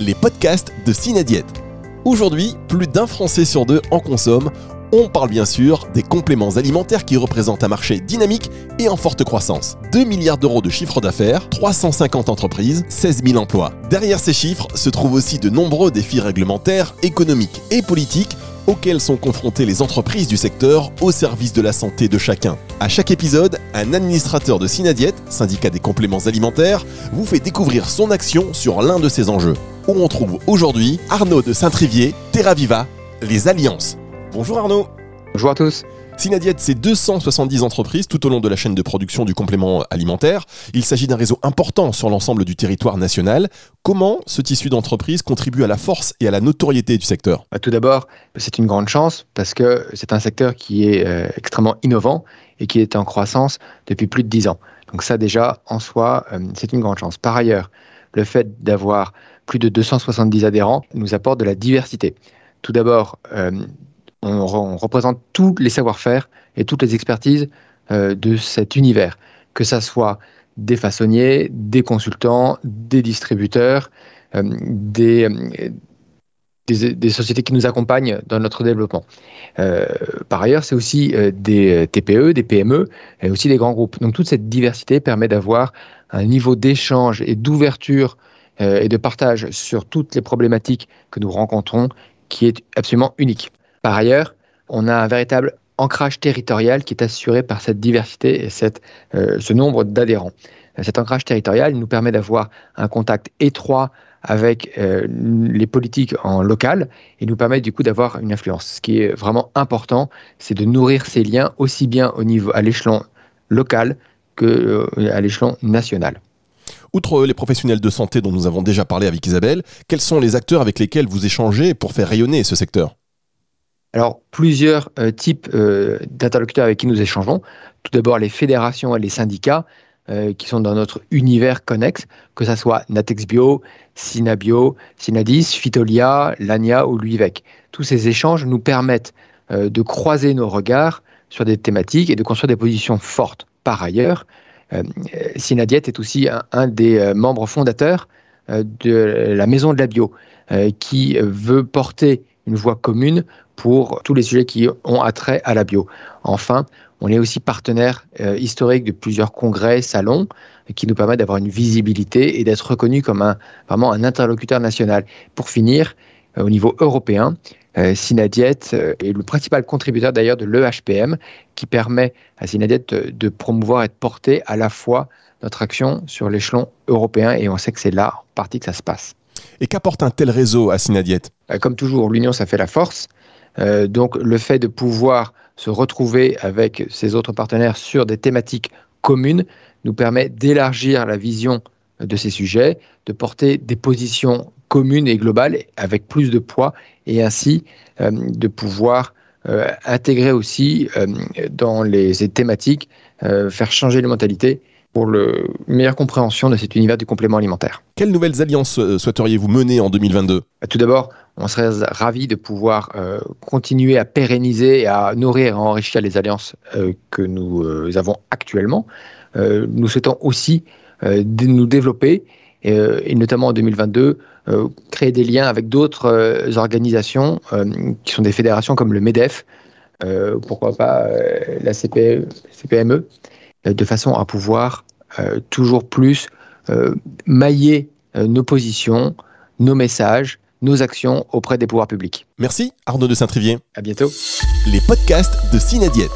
les podcasts de Cinadiète. Aujourd'hui, plus d'un Français sur deux en consomme. On parle bien sûr des compléments alimentaires qui représentent un marché dynamique et en forte croissance. 2 milliards d'euros de chiffre d'affaires, 350 entreprises, 16 000 emplois. Derrière ces chiffres se trouvent aussi de nombreux défis réglementaires, économiques et politiques auxquels sont confrontées les entreprises du secteur au service de la santé de chacun. À chaque épisode, un administrateur de Synadiète, syndicat des compléments alimentaires, vous fait découvrir son action sur l'un de ces enjeux. Où on trouve aujourd'hui Arnaud de Saint-Trivier, Terraviva, les alliances. Bonjour Arnaud. Bonjour à tous. Synadiète, c'est 270 entreprises tout au long de la chaîne de production du complément alimentaire. Il s'agit d'un réseau important sur l'ensemble du territoire national. Comment ce tissu d'entreprises contribue à la force et à la notoriété du secteur? Bah, Tout d'abord, c'est une grande chance parce que c'est un secteur qui est euh, extrêmement innovant et qui est en croissance depuis plus de 10 ans. Donc ça déjà, en soi, euh, c'est une grande chance. Par ailleurs, le fait d'avoir plus de 270 adhérents nous apporte de la diversité. Tout d'abord, euh, on, représente tous les savoir-faire et toutes les expertises euh, de cet univers, que ce soit des façonniers, des consultants, des distributeurs, euh, des, des, sociétés qui nous accompagnent dans notre développement. Par ailleurs, c'est aussi des TPE, des PME et aussi des grands groupes. Donc toute cette diversité permet d'avoir un niveau d'échange et d'ouverture et de partage sur toutes les problématiques que nous rencontrons qui est absolument unique. Par ailleurs, on a un véritable ancrage territorial qui est assuré par cette diversité et cette, euh, ce nombre d'adhérents. Cet ancrage territorial nous permet d'avoir un contact étroit avec euh, les politiques en local et nous permet du coup d'avoir une influence. Ce qui est vraiment important, c'est de nourrir ces liens aussi bien au niveau à l'échelon local que euh, à l'échelon national. Outre les professionnels de santé dont nous avons déjà parlé avec Isabelle, quels sont les acteurs avec lesquels vous échangez pour faire rayonner ce secteur? Alors, plusieurs euh, types euh, d'interlocuteurs avec qui nous échangeons. Tout d'abord, les fédérations et les syndicats euh, qui sont dans notre univers connexe, que ce soit Natexbio, Synabio, Synadis, Phytolia, Lania ou l'UIVEC. Tous ces échanges nous permettent de croiser nos regards sur des thématiques et de construire des positions fortes. Par ailleurs, Synadiet est aussi un des membres fondateurs de la Maison de la Bio, qui veut porter une voie commune pour tous les sujets qui ont attrait à la bio. Enfin, on est aussi partenaire euh, historique de plusieurs congrès, salons, qui nous permettent d'avoir une visibilité et d'être reconnu comme un, vraiment un interlocuteur national. Pour finir, euh, au niveau européen, euh, Synadiet est le principal contributeur d'ailleurs de l'EHPM, qui permet à Synadiet de, de, promouvoir et de porter à la fois notre action sur l'échelon européen, et on sait que c'est là en partie que ça se passe. Et qu'apporte un tel réseau à Synadiet Comme toujours, l'union, ça fait la force. Euh, donc le fait de pouvoir se retrouver avec ces autres partenaires sur des thématiques communes nous permet d'élargir la vision de ces sujets, de porter des positions communes et globales avec plus de poids et ainsi euh, de pouvoir euh, intégrer aussi dans les, thématiques, faire changer les mentalités pour la meilleure compréhension de cet univers du complément alimentaire. Quelles nouvelles alliances euh, souhaiteriez-vous mener en 2022 bah, Tout d'abord, on serait ravis de pouvoir euh, continuer à pérenniser, à nourrir et à enrichir les alliances euh, que nous avons actuellement. nous souhaitons aussi nous développer et, notamment en 2022 créer des liens avec d'autres organisations qui sont des fédérations comme le MEDEF, pourquoi pas la CPE, CPME, euh, de façon à pouvoir euh, toujours plus euh, mailler nos positions, nos messages, nos actions auprès des pouvoirs publics. Merci Arnaud de Saint-Trivier. À bientôt. Les podcasts de Cinadiète.